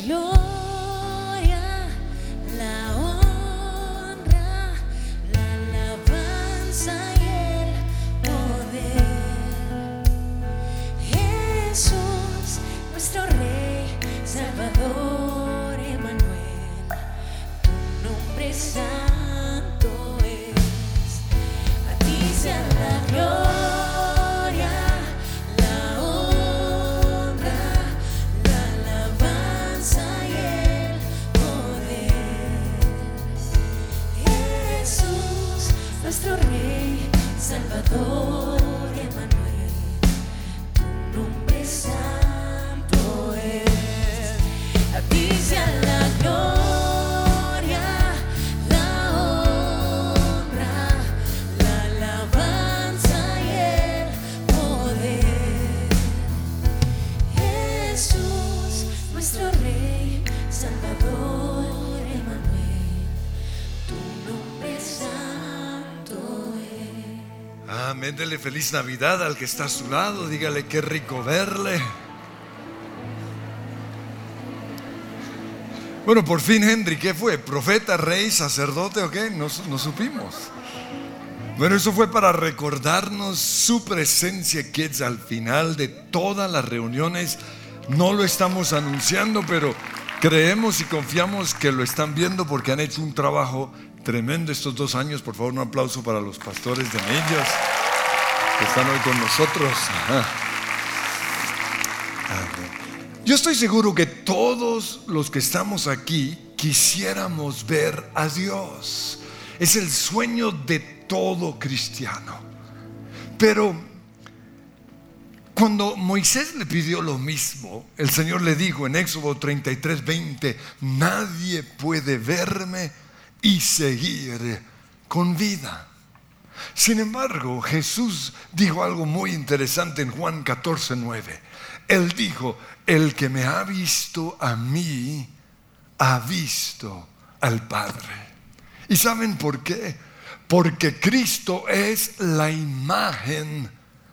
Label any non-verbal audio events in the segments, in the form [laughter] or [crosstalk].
la Dele feliz Navidad al que está a su lado. Dígale qué rico verle. Bueno, por fin, Henry, ¿qué fue? ¿Profeta, rey, sacerdote o qué? No, no supimos. Bueno, eso fue para recordarnos su presencia es al final de todas las reuniones. No lo estamos anunciando, pero creemos y confiamos que lo están viendo porque han hecho un trabajo tremendo estos dos años. Por favor, un aplauso para los pastores de Millas que están hoy con nosotros. Yo estoy seguro que todos los que estamos aquí quisiéramos ver a Dios. Es el sueño de todo cristiano. Pero cuando Moisés le pidió lo mismo, el Señor le dijo en Éxodo 33, 20, nadie puede verme y seguir con vida. Sin embargo, Jesús dijo algo muy interesante en Juan 14, 9. Él dijo, el que me ha visto a mí, ha visto al Padre. ¿Y saben por qué? Porque Cristo es la imagen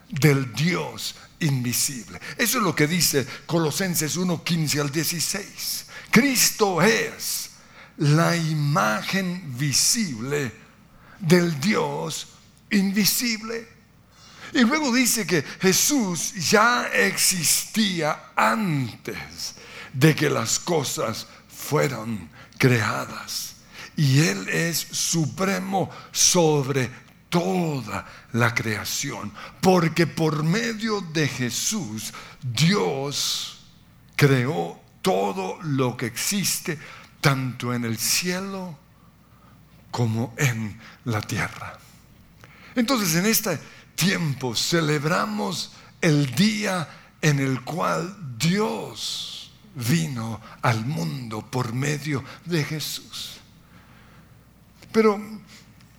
del Dios invisible. Eso es lo que dice Colosenses 1, 15 al 16. Cristo es la imagen visible del Dios invisible. Y luego dice que Jesús ya existía antes de que las cosas fueran creadas. Y Él es supremo sobre toda la creación. Porque por medio de Jesús, Dios creó todo lo que existe, tanto en el cielo como en la tierra. Entonces en este tiempo celebramos el día en el cual Dios vino al mundo por medio de Jesús. Pero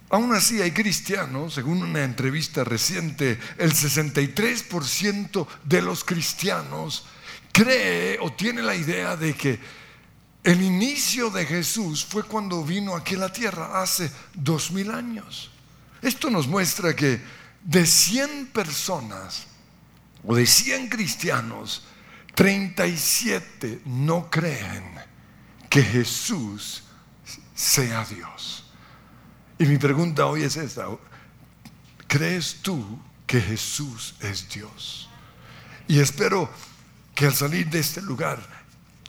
aún así hay cristianos, según una entrevista reciente, el 63% de los cristianos cree o tiene la idea de que el inicio de Jesús fue cuando vino aquí a la tierra hace dos mil años. Esto nos muestra que de 100 personas o de 100 cristianos, 37 no creen que Jesús sea Dios. Y mi pregunta hoy es esta. ¿Crees tú que Jesús es Dios? Y espero que al salir de este lugar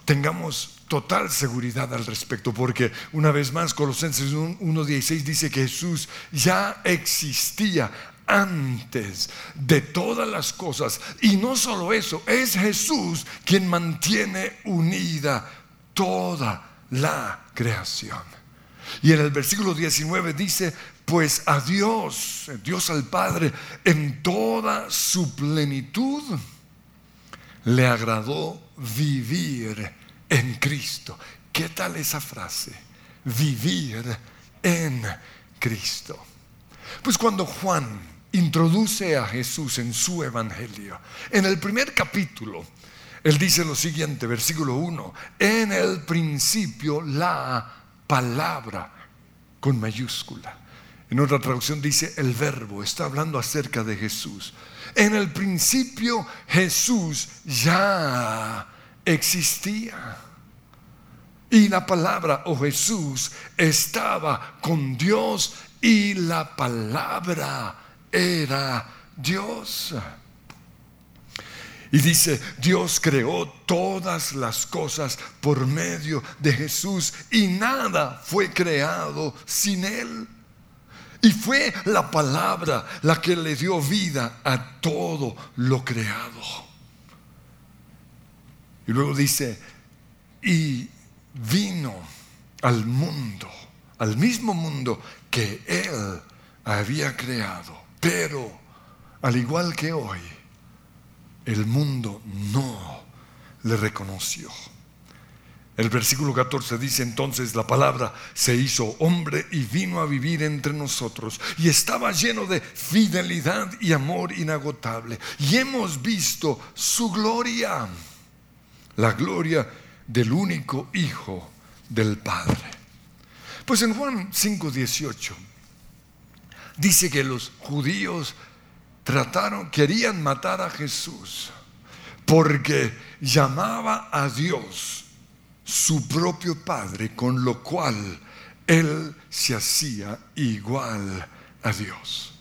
tengamos total seguridad al respecto, porque una vez más Colosenses 1.16 dice que Jesús ya existía antes de todas las cosas. Y no solo eso, es Jesús quien mantiene unida toda la creación. Y en el versículo 19 dice, pues a Dios, Dios al Padre, en toda su plenitud, le agradó vivir en Cristo. ¿Qué tal esa frase? Vivir en Cristo. Pues cuando Juan introduce a Jesús en su evangelio, en el primer capítulo, él dice lo siguiente, versículo 1, en el principio la palabra con mayúscula. En otra traducción dice el verbo, está hablando acerca de Jesús. En el principio Jesús ya existía. Y la palabra o Jesús estaba con Dios y la palabra era Dios. Y dice, Dios creó todas las cosas por medio de Jesús y nada fue creado sin Él. Y fue la palabra la que le dio vida a todo lo creado. Y luego dice, y vino al mundo, al mismo mundo que Él había creado. Pero, al igual que hoy, el mundo no le reconoció. El versículo 14 dice entonces la palabra se hizo hombre y vino a vivir entre nosotros y estaba lleno de fidelidad y amor inagotable. Y hemos visto su gloria, la gloria del único Hijo del Padre. Pues en Juan 5:18 dice que los judíos trataron, querían matar a Jesús porque llamaba a Dios su propio Padre, con lo cual él se hacía igual a Dios.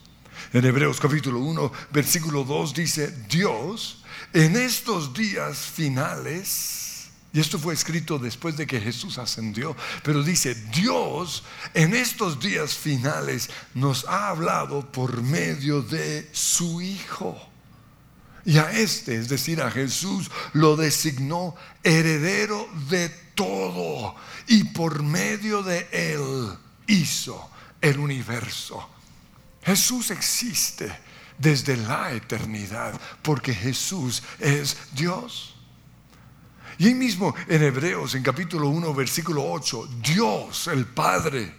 En Hebreos capítulo 1, versículo 2 dice, Dios en estos días finales, y esto fue escrito después de que Jesús ascendió, pero dice, Dios en estos días finales nos ha hablado por medio de su Hijo. Y a este, es decir, a Jesús, lo designó heredero de todo. Y por medio de él hizo el universo. Jesús existe desde la eternidad porque Jesús es Dios. Y ahí mismo en Hebreos, en capítulo 1, versículo 8, Dios, el Padre,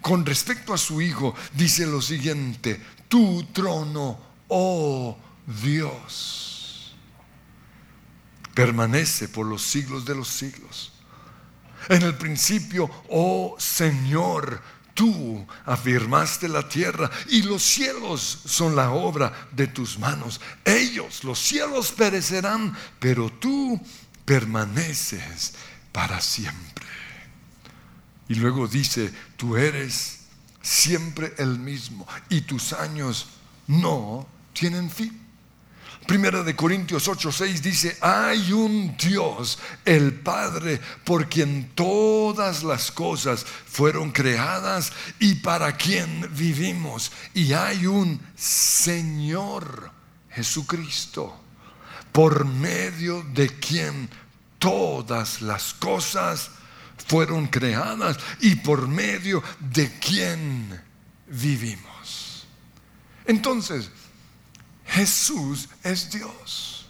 con respecto a su Hijo, dice lo siguiente, tu trono, oh Dios permanece por los siglos de los siglos. En el principio, oh Señor, tú afirmaste la tierra y los cielos son la obra de tus manos. Ellos, los cielos perecerán, pero tú permaneces para siempre. Y luego dice, tú eres siempre el mismo y tus años no tienen fin. Primera de Corintios 8:6 dice, hay un Dios, el Padre, por quien todas las cosas fueron creadas y para quien vivimos. Y hay un Señor Jesucristo, por medio de quien todas las cosas fueron creadas y por medio de quien vivimos. Entonces, Jesús es Dios.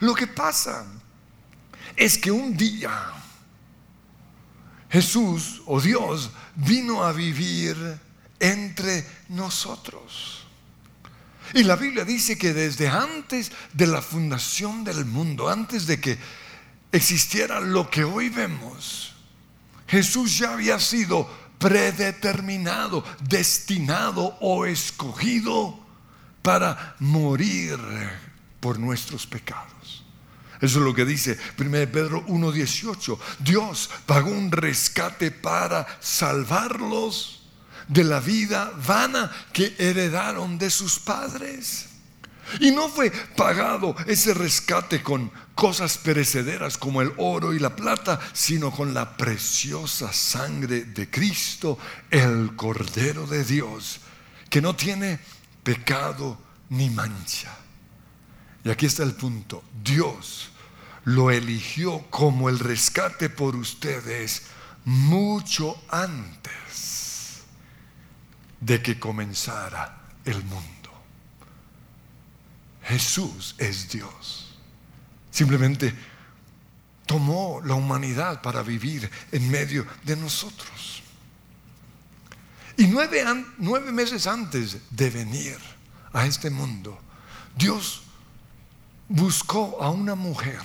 Lo que pasa es que un día Jesús o Dios vino a vivir entre nosotros. Y la Biblia dice que desde antes de la fundación del mundo, antes de que existiera lo que hoy vemos, Jesús ya había sido predeterminado, destinado o escogido para morir por nuestros pecados. Eso es lo que dice 1 Pedro 1.18. Dios pagó un rescate para salvarlos de la vida vana que heredaron de sus padres. Y no fue pagado ese rescate con cosas perecederas como el oro y la plata, sino con la preciosa sangre de Cristo, el Cordero de Dios, que no tiene pecado ni mancha. Y aquí está el punto. Dios lo eligió como el rescate por ustedes mucho antes de que comenzara el mundo. Jesús es Dios. Simplemente tomó la humanidad para vivir en medio de nosotros. Y nueve, meses antes de venir a este mundo, Dios buscó a una mujer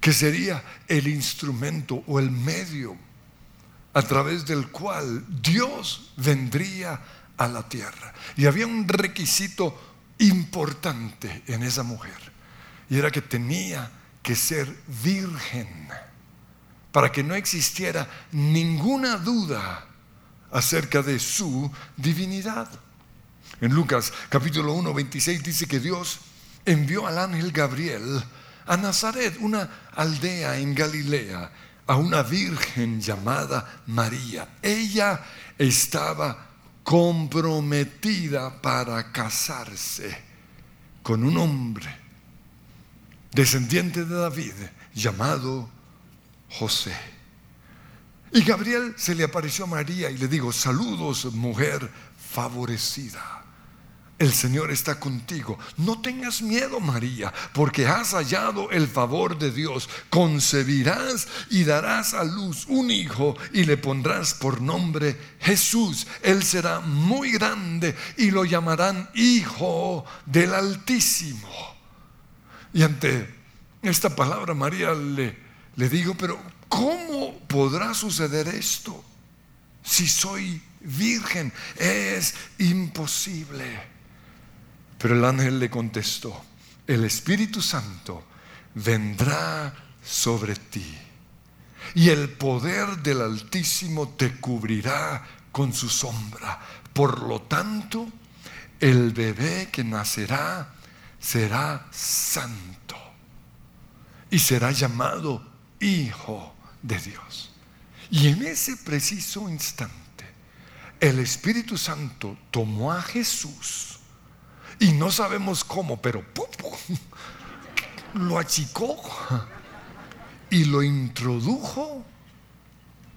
que sería el instrumento o el medio a través del cual Dios vendría a la tierra. Y había un requisito importante en esa mujer, y era que tenía que ser virgen para que no existiera ninguna duda acerca de su divinidad. En Lucas capítulo 1, 26 dice que Dios envió al ángel Gabriel a Nazaret, una aldea en Galilea, a una virgen llamada María. Ella estaba comprometida para casarse con un hombre descendiente de David llamado José. Y Gabriel se le apareció a María y le dijo, saludos mujer favorecida. El Señor está contigo. No tengas miedo, María, porque has hallado el favor de Dios. Concebirás y darás a luz un hijo y le pondrás por nombre Jesús. Él será muy grande y lo llamarán Hijo del Altísimo. Y ante esta palabra María le, le digo, pero ¿cómo podrá suceder esto? Si soy virgen, es imposible. Pero el ángel le contestó, el Espíritu Santo vendrá sobre ti y el poder del Altísimo te cubrirá con su sombra. Por lo tanto, el bebé que nacerá será santo y será llamado Hijo de Dios. Y en ese preciso instante, el Espíritu Santo tomó a Jesús y no sabemos cómo, pero lo achicó y lo introdujo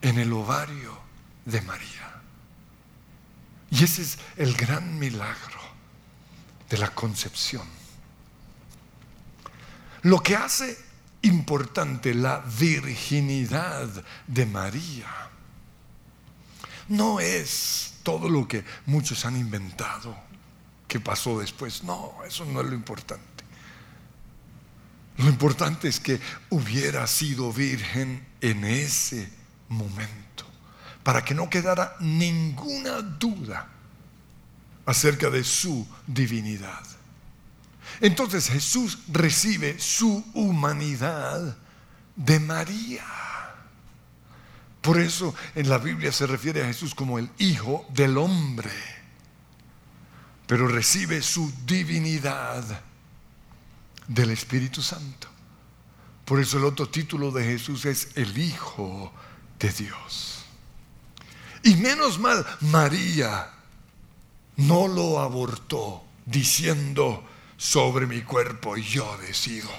en el ovario de María. Y ese es el gran milagro de la concepción. Lo que hace importante la virginidad de María no es todo lo que muchos han inventado qué pasó después. No, eso no es lo importante. Lo importante es que hubiera sido virgen en ese momento, para que no quedara ninguna duda acerca de su divinidad. Entonces Jesús recibe su humanidad de María. Por eso en la Biblia se refiere a Jesús como el Hijo del Hombre pero recibe su divinidad del Espíritu Santo. Por eso el otro título de Jesús es el Hijo de Dios. Y menos mal, María no lo abortó diciendo sobre mi cuerpo yo decido.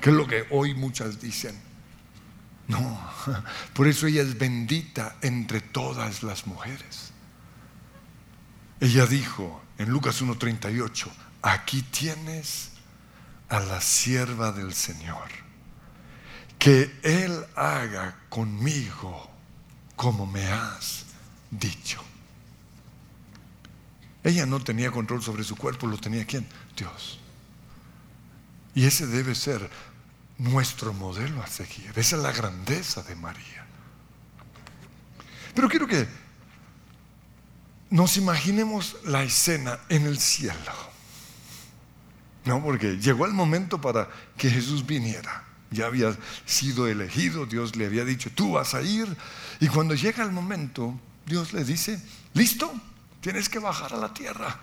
Que es lo que hoy muchas dicen. No, [laughs] por eso ella es bendita entre todas las mujeres. Ella dijo en Lucas 1.38, aquí tienes a la sierva del Señor, que Él haga conmigo como me has dicho. Ella no tenía control sobre su cuerpo, lo tenía quién? Dios. Y ese debe ser nuestro modelo a seguir. Esa es la grandeza de María. Pero quiero que nos imaginemos la escena en el cielo. No, porque llegó el momento para que Jesús viniera. Ya había sido elegido, Dios le había dicho, tú vas a ir. Y cuando llega el momento, Dios le dice, listo, tienes que bajar a la tierra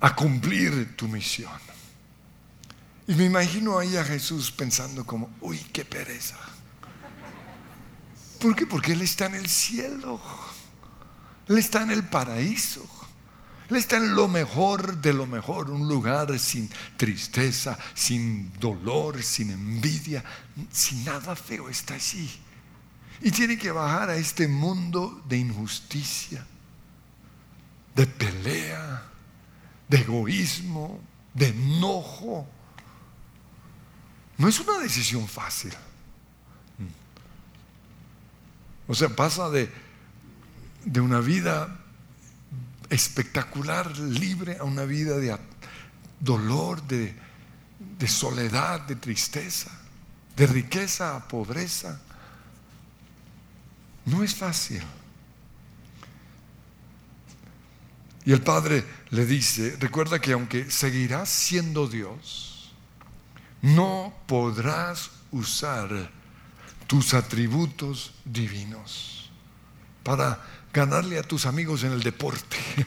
a cumplir tu misión. Y me imagino ahí a Jesús pensando como, uy, qué pereza. ¿Por qué? Porque Él está en el cielo. Él está en el paraíso. Él está en lo mejor de lo mejor, un lugar sin tristeza, sin dolor, sin envidia, sin nada feo, está allí. Y tiene que bajar a este mundo de injusticia, de pelea, de egoísmo, de enojo. No es una decisión fácil. O sea, pasa de de una vida espectacular, libre, a una vida de dolor, de, de soledad, de tristeza, de riqueza a pobreza. No es fácil. Y el Padre le dice, recuerda que aunque seguirás siendo Dios, no podrás usar tus atributos divinos para ganarle a tus amigos en el deporte. [laughs]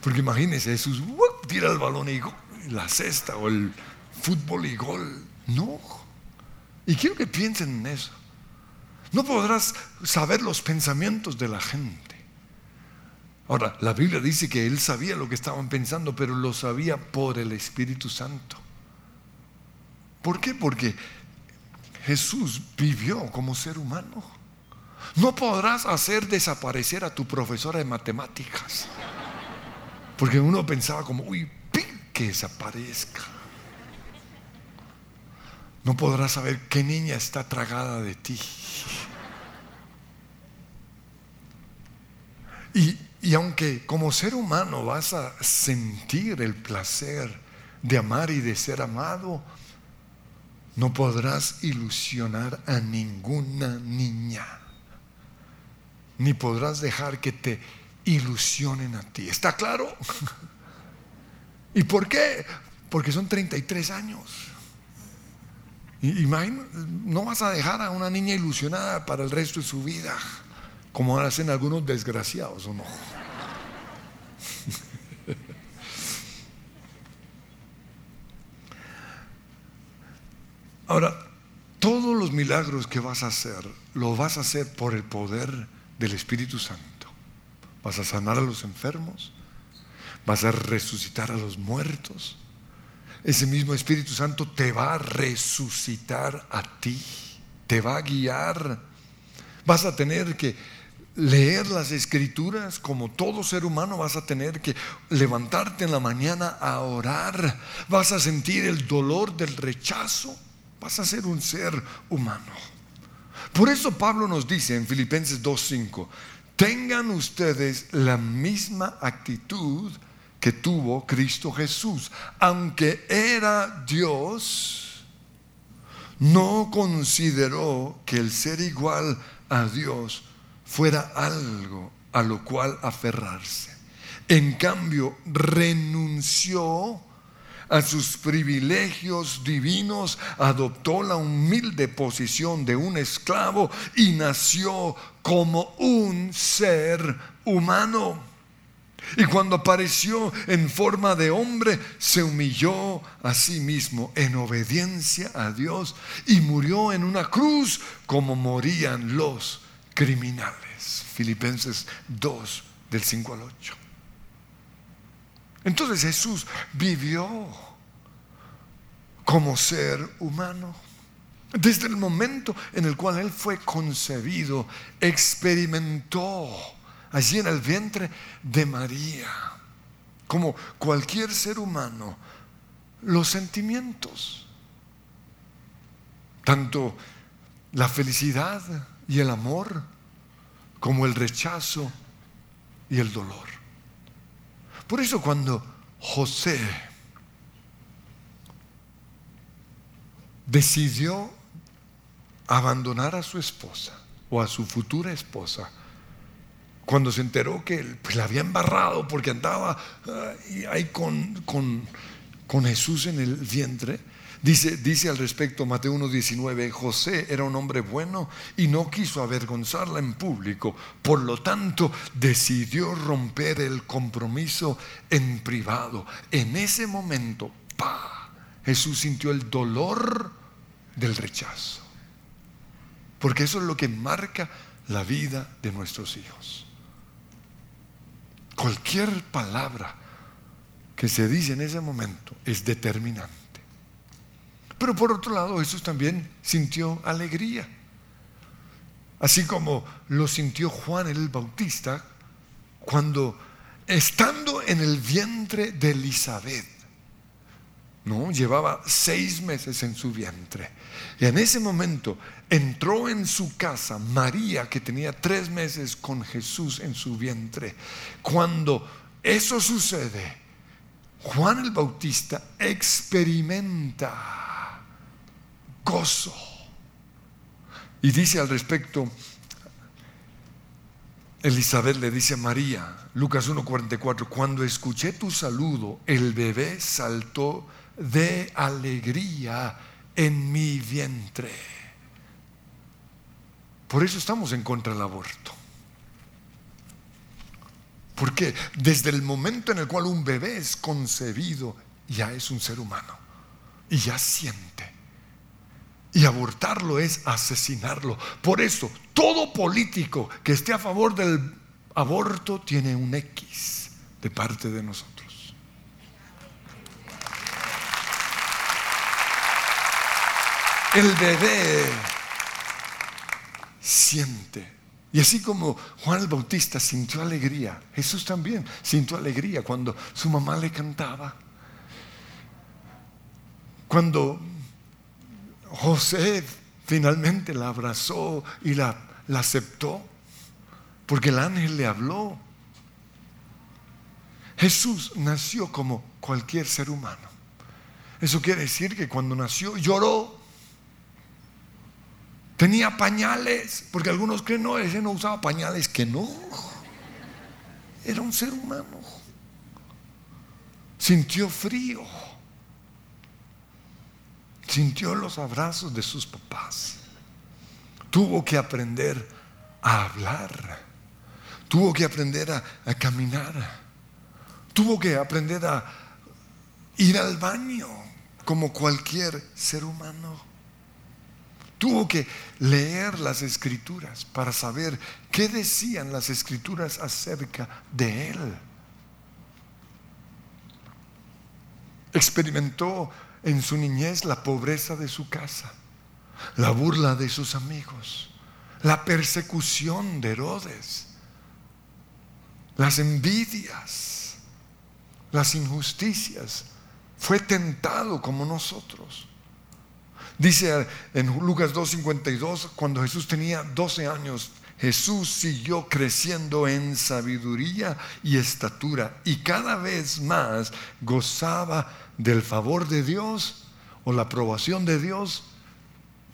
Porque imagínense, Jesús tira el balón y la cesta o el fútbol y gol. No. Y quiero que piensen en eso. No podrás saber los pensamientos de la gente. Ahora, la Biblia dice que él sabía lo que estaban pensando, pero lo sabía por el Espíritu Santo. ¿Por qué? Porque Jesús vivió como ser humano. No podrás hacer desaparecer a tu profesora de matemáticas. Porque uno pensaba como, uy, que desaparezca. No podrás saber qué niña está tragada de ti. Y, y, aunque como ser humano vas a sentir el placer de amar y de ser amado, no podrás ilusionar a ninguna niña, ni podrás dejar que te ilusionen a ti. ¿Está claro? [laughs] ¿Y por qué? Porque son 33 años. Imagina, no vas a dejar a una niña ilusionada para el resto de su vida, como hacen algunos desgraciados, ¿o no? Ahora, todos los milagros que vas a hacer, lo vas a hacer por el poder del Espíritu Santo. Vas a sanar a los enfermos, vas a resucitar a los muertos. Ese mismo Espíritu Santo te va a resucitar a ti, te va a guiar. Vas a tener que leer las escrituras como todo ser humano, vas a tener que levantarte en la mañana a orar, vas a sentir el dolor del rechazo vas a ser un ser humano. Por eso Pablo nos dice en Filipenses 2.5, tengan ustedes la misma actitud que tuvo Cristo Jesús. Aunque era Dios, no consideró que el ser igual a Dios fuera algo a lo cual aferrarse. En cambio, renunció a sus privilegios divinos, adoptó la humilde posición de un esclavo y nació como un ser humano. Y cuando apareció en forma de hombre, se humilló a sí mismo en obediencia a Dios y murió en una cruz como morían los criminales. Filipenses 2, del 5 al 8. Entonces Jesús vivió como ser humano. Desde el momento en el cual Él fue concebido, experimentó allí en el vientre de María, como cualquier ser humano, los sentimientos, tanto la felicidad y el amor, como el rechazo y el dolor. Por eso cuando José decidió abandonar a su esposa o a su futura esposa, cuando se enteró que pues, la había embarrado porque andaba ahí con, con, con Jesús en el vientre, Dice, al respecto Mateo 1.19, José era un hombre bueno y no quiso avergonzarla en público, por lo tanto decidió romper el compromiso en privado. En ese momento. Jesús sintió el dolor del rechazo. Porque eso es lo que marca la vida de nuestros hijos. Cualquier palabra que se dice en ese momento es determinante. Pero por otro lado, Jesús también sintió alegría. Así como lo sintió Juan el Bautista cuando estando en el vientre de Elizabeth, ¿no? Llevaba seis meses en su vientre. Y en ese momento entró en su casa María, que tenía tres meses con Jesús en su vientre. Cuando eso sucede, Juan el Bautista experimenta gozo. Y dice al respecto, Elizabeth le dice a María, Lucas 1:44, cuando escuché tu saludo, el bebé saltó de alegría en mi vientre. Por eso estamos en contra del aborto. Porque desde el momento en el cual un bebé es concebido, ya es un ser humano y ya siente. Y abortarlo es asesinarlo. Por eso, todo político que esté a favor del aborto tiene un X de parte de nosotros. El bebé siente. Y así como Juan el Bautista sintió alegría, Jesús también sintió alegría cuando su mamá le cantaba. Cuando José finalmente la abrazó y la, aceptó, porque el ángel le habló. Jesús nació como cualquier ser humano. Eso quiere decir que cuando nació lloró. Tenía pañales, porque algunos creen, no, ese no usaba pañales, que no. Era un ser humano. Sintió frío. Sintió los abrazos de sus papás. Tuvo que aprender a hablar. Tuvo que aprender a, caminar. Tuvo que aprender a ir al baño como cualquier ser humano. Tuvo que leer las escrituras para saber qué decían las escrituras acerca de él. Experimentó en su niñez la pobreza de su casa, la burla de sus amigos, la persecución de Herodes, las envidias, las injusticias. Fue tentado como nosotros. Dice en Lucas 2.52, cuando Jesús tenía 12 años, Jesús siguió creciendo en sabiduría y estatura y cada vez más gozaba del favor de Dios o la aprobación de Dios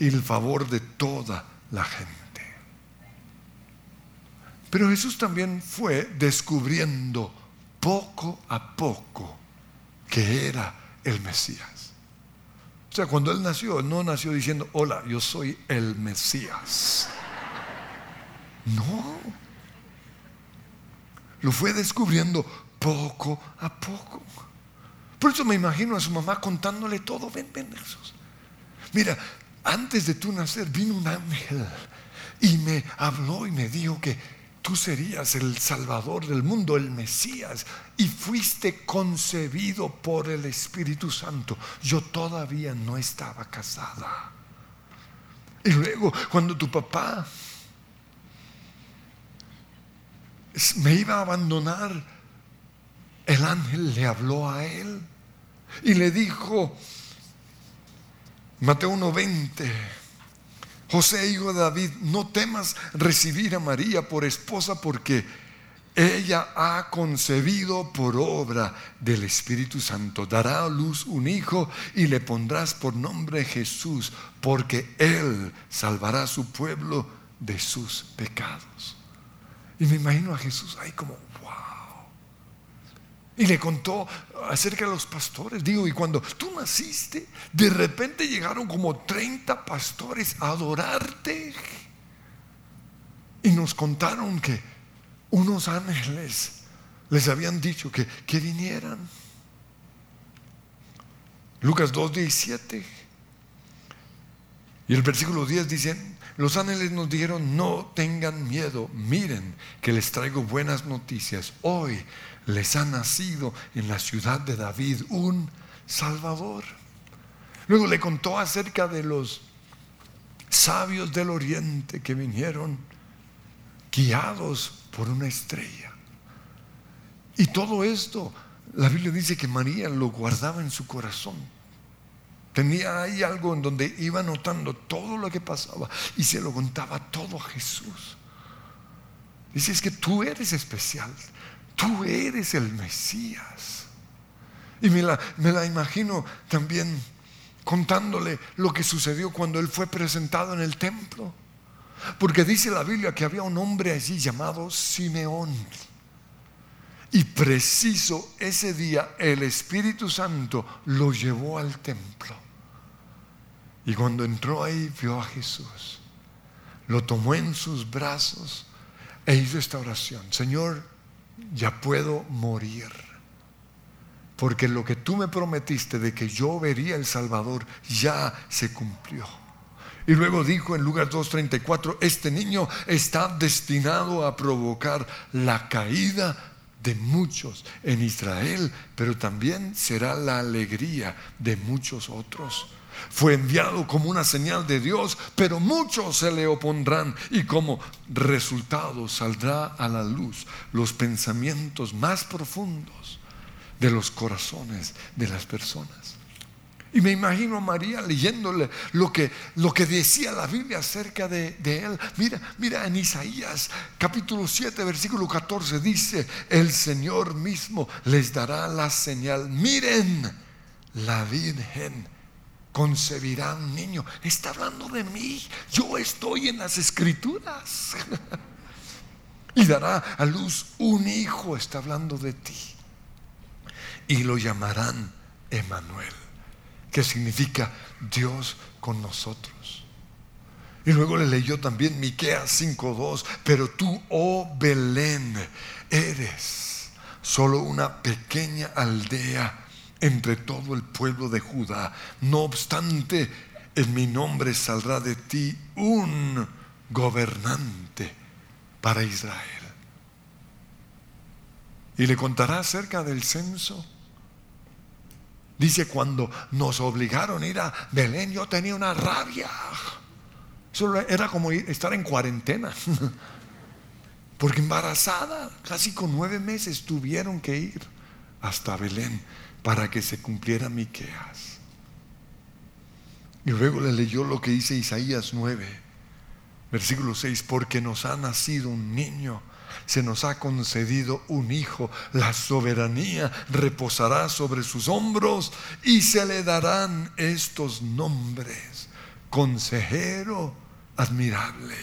y el favor de toda la gente. Pero Jesús también fue descubriendo poco a poco que era el Mesías. O sea, cuando Él nació, no nació diciendo, hola, yo soy el Mesías. No. Lo fue descubriendo poco a poco. Por eso me imagino a su mamá contándole todo. Ven, ven, Jesús. Mira, antes de tú nacer vino un ángel y me habló y me dijo que tú serías el Salvador del mundo, el Mesías, y fuiste concebido por el Espíritu Santo. Yo todavía no estaba casada. Y luego, cuando tu papá me iba a abandonar, el ángel le habló a él y le dijo, Mateo 1:20, José, hijo de David, no temas recibir a María por esposa porque ella ha concebido por obra del Espíritu Santo. Dará a luz un hijo y le pondrás por nombre Jesús, porque él salvará a su pueblo de sus pecados. Y me imagino a Jesús ahí como, wow. Y le contó acerca de los pastores. Digo, y cuando tú naciste, de repente llegaron como 30 pastores a adorarte. Y nos contaron que unos ángeles les habían dicho que, que vinieran. Lucas 2.17. Y el versículo 10 dice, los ángeles nos dijeron, no tengan miedo, miren que les traigo buenas noticias. Hoy les ha nacido en la ciudad de David un Salvador. Luego le contó acerca de los sabios del oriente que vinieron guiados por una estrella. Y todo esto, la Biblia dice que María lo guardaba en su corazón. Tenía ahí algo en donde iba notando todo lo que pasaba y se lo contaba todo a Jesús. Dice, es que tú eres especial, tú eres el Mesías. Y me la, me la imagino también contándole lo que sucedió cuando él fue presentado en el templo. Porque dice la Biblia que había un hombre allí llamado Simeón. Y preciso ese día el Espíritu Santo lo llevó al templo. Y cuando entró ahí vio a Jesús, lo tomó en sus brazos e hizo esta oración. Señor, ya puedo morir. Porque lo que tú me prometiste de que yo vería el Salvador ya se cumplió. Y luego dijo en Lucas 2.34, este niño está destinado a provocar la caída de muchos en Israel, pero también será la alegría de muchos otros. Fue enviado como una señal de Dios, pero muchos se le opondrán y como resultado saldrá a la luz los pensamientos más profundos de los corazones de las personas. Y me imagino a María leyéndole lo que, lo que decía la Biblia acerca de, de, él. Mira, mira en Isaías capítulo 7, versículo 14 dice, el Señor mismo les dará la señal. Miren, la Virgen concebirá un niño. Está hablando de mí. Yo estoy en las escrituras. [laughs] y dará a luz un hijo. Está hablando de ti. Y lo llamarán Emanuel que significa Dios con nosotros. Y luego le leyó también Miqueas 5:2, pero tú, oh Belén, eres solo una pequeña aldea entre todo el pueblo de Judá. No obstante, en mi nombre saldrá de ti un gobernante para Israel. Y le contará acerca del censo Dice, cuando nos obligaron a ir a Belén, yo tenía una rabia. Eso era como estar en cuarentena. [laughs] Porque embarazada, casi con nueve meses, tuvieron que ir hasta Belén para que se cumpliera Miqueas. Y luego le leyó lo que dice Isaías 9, versículo 6, porque nos ha nacido un niño se nos ha concedido un hijo. La soberanía reposará sobre sus hombros y se le darán estos nombres. Consejero admirable,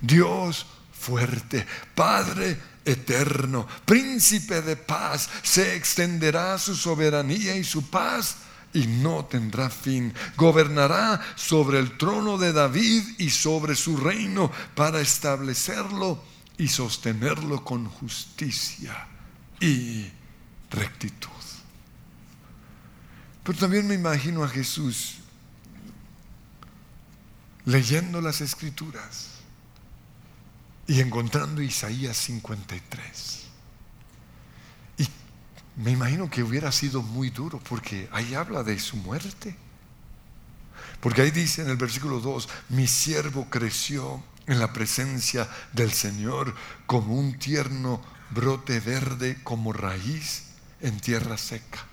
Dios fuerte, Padre eterno, príncipe de paz. Se extenderá su soberanía y su paz y no tendrá fin. Gobernará sobre el trono de David y sobre su reino para establecerlo y sostenerlo con justicia y rectitud. Pero también me imagino a Jesús leyendo las escrituras y encontrando Isaías 53. Y me imagino que hubiera sido muy duro porque ahí habla de su muerte. Porque ahí dice en el versículo 2, mi siervo creció en la presencia del Señor como un tierno brote verde como raíz en tierra seca.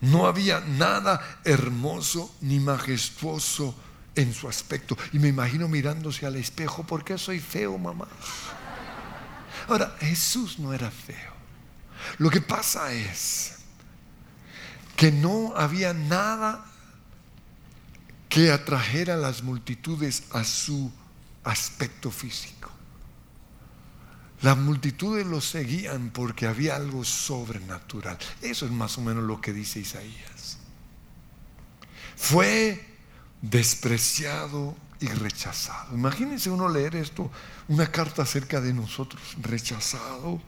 No había nada hermoso ni majestuoso en su aspecto. Y me imagino mirándose al espejo, ¿por qué soy feo, mamá? Ahora, Jesús no era feo. Lo que pasa es que no había nada que atrajera a las multitudes a su aspecto físico. Las multitudes lo seguían porque había algo sobrenatural. Eso es más o menos lo que dice Isaías. Fue despreciado y rechazado. Imagínense uno leer esto, una carta acerca de nosotros, rechazado,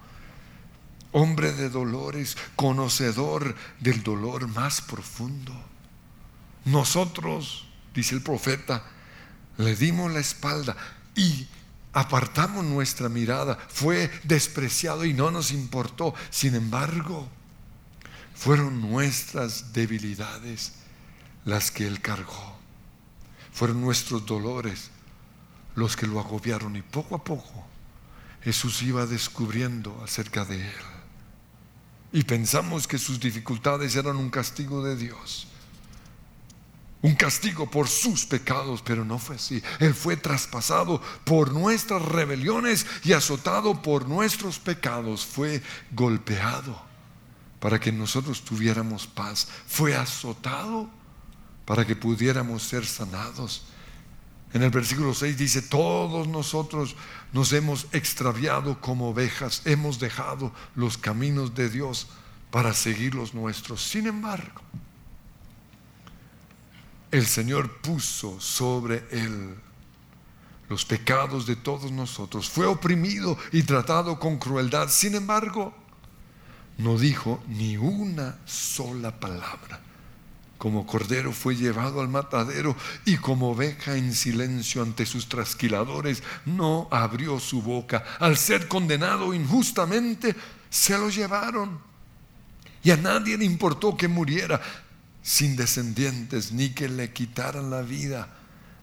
hombre de dolores, conocedor del dolor más profundo. Nosotros, dice el profeta, le dimos la espalda y apartamos nuestra mirada. Fue despreciado y no nos importó. Sin embargo, fueron nuestras debilidades las que Él cargó. Fueron nuestros dolores los que lo agobiaron y poco a poco Jesús iba descubriendo acerca de Él. Y pensamos que sus dificultades eran un castigo de Dios un castigo por sus pecados, pero no fue así. Él fue traspasado por nuestras rebeliones y azotado por nuestros pecados. Fue golpeado para que nosotros tuviéramos paz. Fue azotado para que pudiéramos ser sanados. En el versículo 6 dice, todos nosotros nos hemos extraviado como ovejas, hemos dejado los caminos de Dios para seguir los nuestros. Sin embargo, el Señor puso sobre él los pecados de todos nosotros. Fue oprimido y tratado con crueldad. Sin embargo, no dijo ni una sola palabra. Como cordero fue llevado al matadero y como oveja en silencio ante sus trasquiladores, no abrió su boca. Al ser condenado injustamente, se lo llevaron. Y a nadie le importó que muriera sin descendientes ni que le quitaran la vida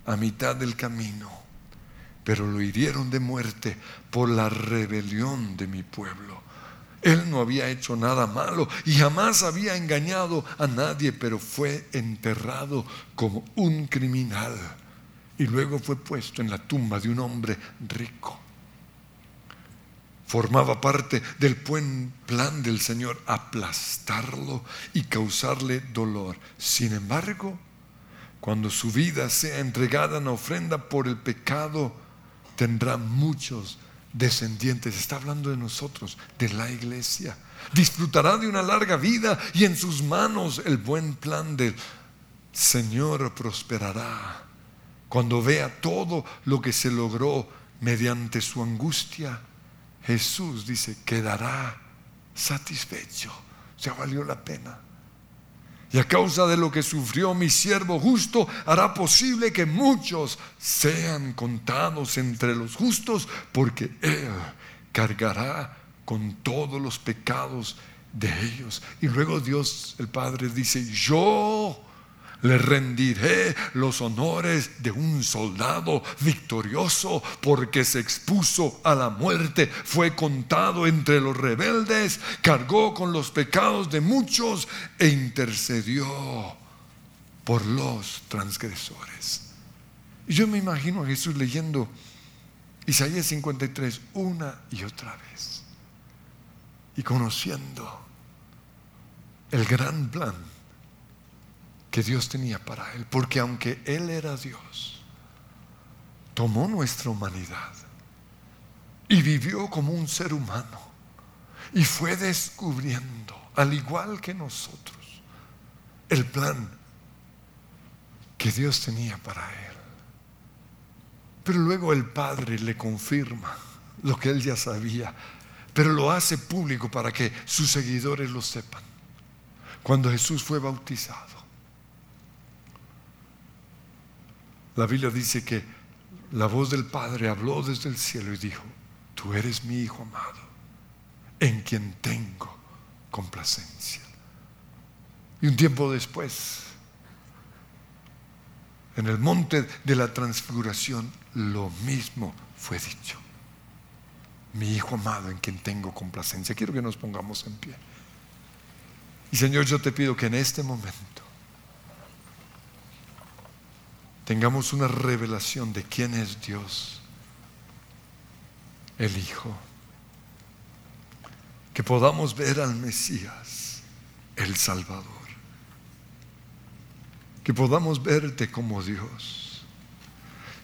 a mitad del camino. Pero lo hirieron de muerte por la rebelión de mi pueblo. Él no había hecho nada malo y jamás había engañado a nadie, pero fue enterrado como un criminal y luego fue puesto en la tumba de un hombre rico. Formaba parte del buen plan del Señor aplastarlo y causarle dolor. Sin embargo, cuando su vida sea entregada en ofrenda por el pecado, tendrá muchos descendientes, está hablando de nosotros, de la iglesia. Disfrutará de una larga vida y en sus manos el buen plan del Señor prosperará. Cuando vea todo lo que se logró mediante su angustia, Jesús dice, quedará satisfecho. Se valió la pena. Y a causa de lo que sufrió mi siervo justo, hará posible que muchos sean contados entre los justos, porque Él cargará con todos los pecados de ellos. Y luego Dios el Padre dice, yo le rendiré los honores de un soldado victorioso porque se expuso a la muerte, fue contado entre los rebeldes, cargó con los pecados de muchos e intercedió por los transgresores. Y yo me imagino a Jesús leyendo Isaías 53 una y otra vez y conociendo el gran plan que Dios tenía para él. Porque aunque él era Dios, tomó nuestra humanidad y vivió como un ser humano y fue descubriendo, al igual que nosotros, el plan que Dios tenía para él. Pero luego el Padre le confirma lo que él ya sabía, pero lo hace público para que sus seguidores lo sepan. Cuando Jesús fue bautizado, La Biblia dice que la voz del Padre habló desde el cielo y dijo, tú eres mi Hijo amado, en quien tengo complacencia. Y un tiempo después, en el monte de la transfiguración, lo mismo fue dicho. Mi Hijo amado en quien tengo complacencia. Quiero que nos pongamos en pie. Y Señor, yo te pido que en este momento tengamos una revelación de quién es Dios, el Hijo. Que podamos ver al Mesías, el Salvador. Que podamos verte como Dios.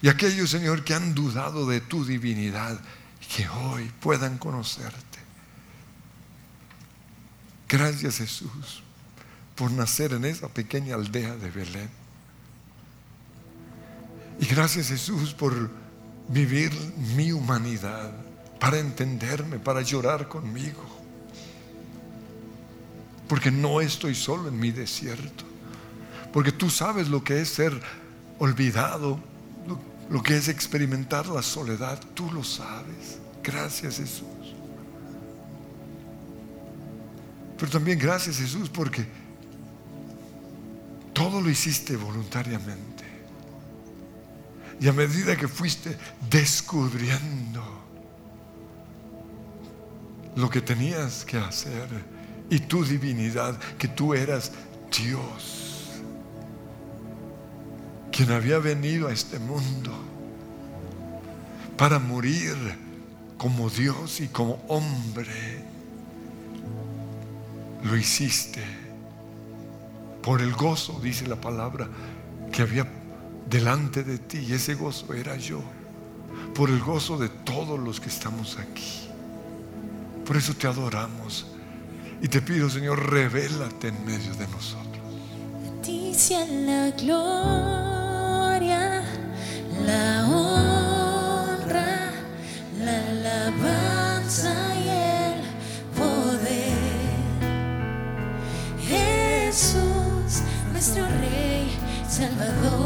Y aquellos, Señor, que han dudado de tu divinidad, que hoy puedan conocerte. Gracias Jesús por nacer en esa pequeña aldea de Belén y gracias Jesús por vivir mi humanidad, para entenderme, para llorar conmigo. Porque no estoy solo en mi desierto. Porque tú sabes lo que es ser olvidado, lo, que es experimentar la soledad. Tú lo sabes. Gracias Jesús. Pero también gracias Jesús porque todo lo hiciste voluntariamente. Y a medida que fuiste descubriendo lo que tenías que hacer y tu divinidad, que tú eras Dios, quien había venido a este mundo para morir como Dios y como hombre, lo hiciste por el gozo, dice la palabra, que había delante de ti. Y ese gozo era yo. Por el gozo de todos los que estamos aquí. Por eso te adoramos. Y te pido, Señor, revélate en medio de nosotros. ti sea la gloria, la honra, la alabanza y el poder. Jesús, nuestro Rey, Salvador,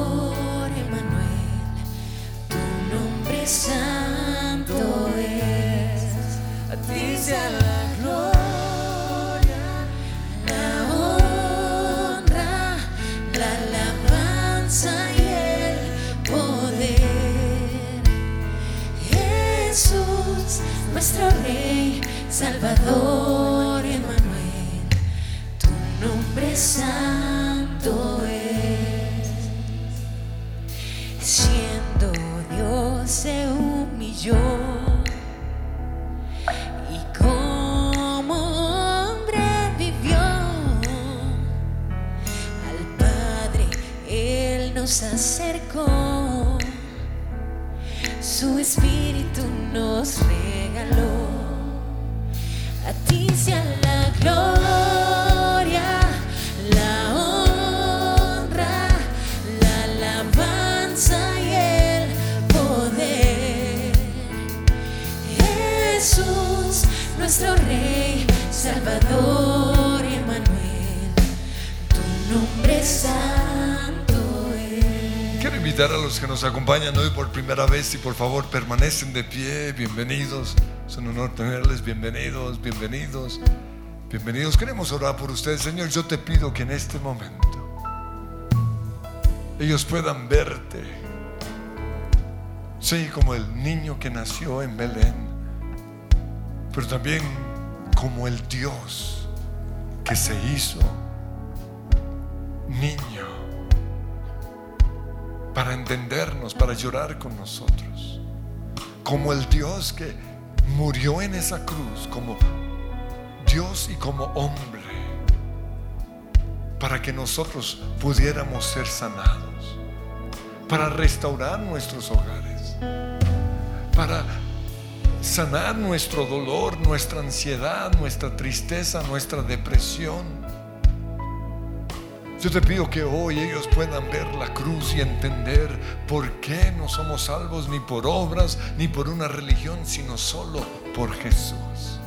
santo es. A ti sea la gloria, la honra, la alabanza y el poder. Jesús, nuestro Rey, Salvador, a los que nos acompañan hoy por primera vez y por favor permanecen de pie, bienvenidos. Es un honor tenerles, bienvenidos, bienvenidos, bienvenidos. Queremos orar por ustedes, Señor. Yo te pido que en este momento ellos puedan verte, sí, como el niño que nació en Belén, pero también como el Dios que se hizo niño para entendernos, para llorar con nosotros. Como el Dios que murió en esa cruz, como Dios y como hombre, para que nosotros pudiéramos ser sanados, para restaurar nuestros hogares, para sanar nuestro dolor, nuestra ansiedad, nuestra tristeza, nuestra depresión. Yo te pido que hoy ellos puedan ver la cruz y entender por qué no somos salvos ni por obras ni por una religión, sino solo por Jesús.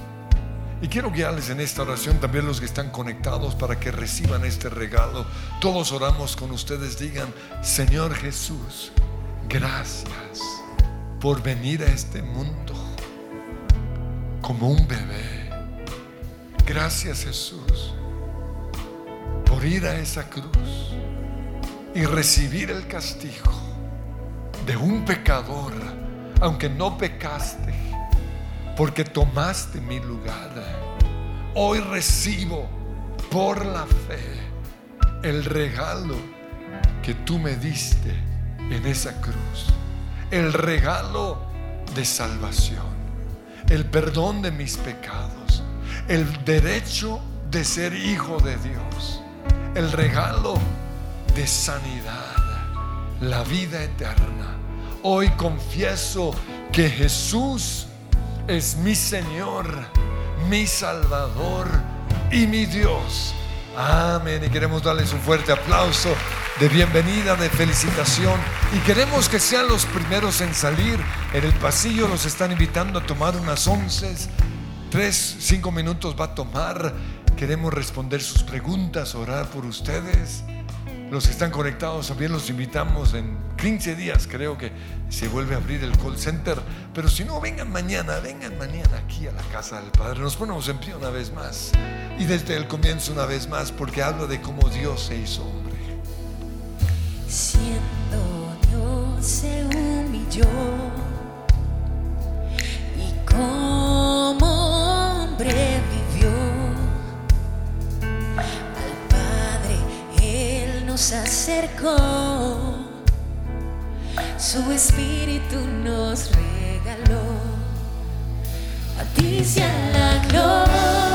Y quiero guiarles en esta oración también los que están conectados para que reciban este regalo. Todos oramos con ustedes, digan, Señor Jesús, gracias por venir a este mundo como un bebé. Gracias Jesús por ir a esa cruz y recibir el castigo de un pecador, aunque no pecaste, porque tomaste mi lugar. Hoy recibo por la fe el regalo que tú me diste en esa cruz, el regalo de salvación, el perdón de mis pecados, el derecho de ser hijo de Dios el regalo de sanidad, la vida eterna. Hoy confieso que Jesús es mi Señor, mi Salvador y mi Dios. Amén. Y queremos darles un fuerte aplauso de bienvenida, de felicitación. Y queremos que sean los primeros en salir. En el pasillo los están invitando a tomar unas once. Tres, cinco minutos va a tomar. Queremos responder sus preguntas, orar por ustedes. Los que están conectados también los invitamos en 15 días, creo que se vuelve a abrir el call center. Pero si no, vengan mañana, vengan mañana aquí a la casa del Padre. Nos ponemos en pie una vez más. Y desde el comienzo una vez más, porque habla de cómo Dios se hizo hombre. Siendo Dios se humilló y como hombre nos acercó. Su Espíritu nos regaló. A la gloria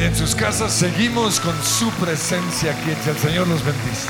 En sus casas seguimos con su presencia aquí. Que el Señor los bendice.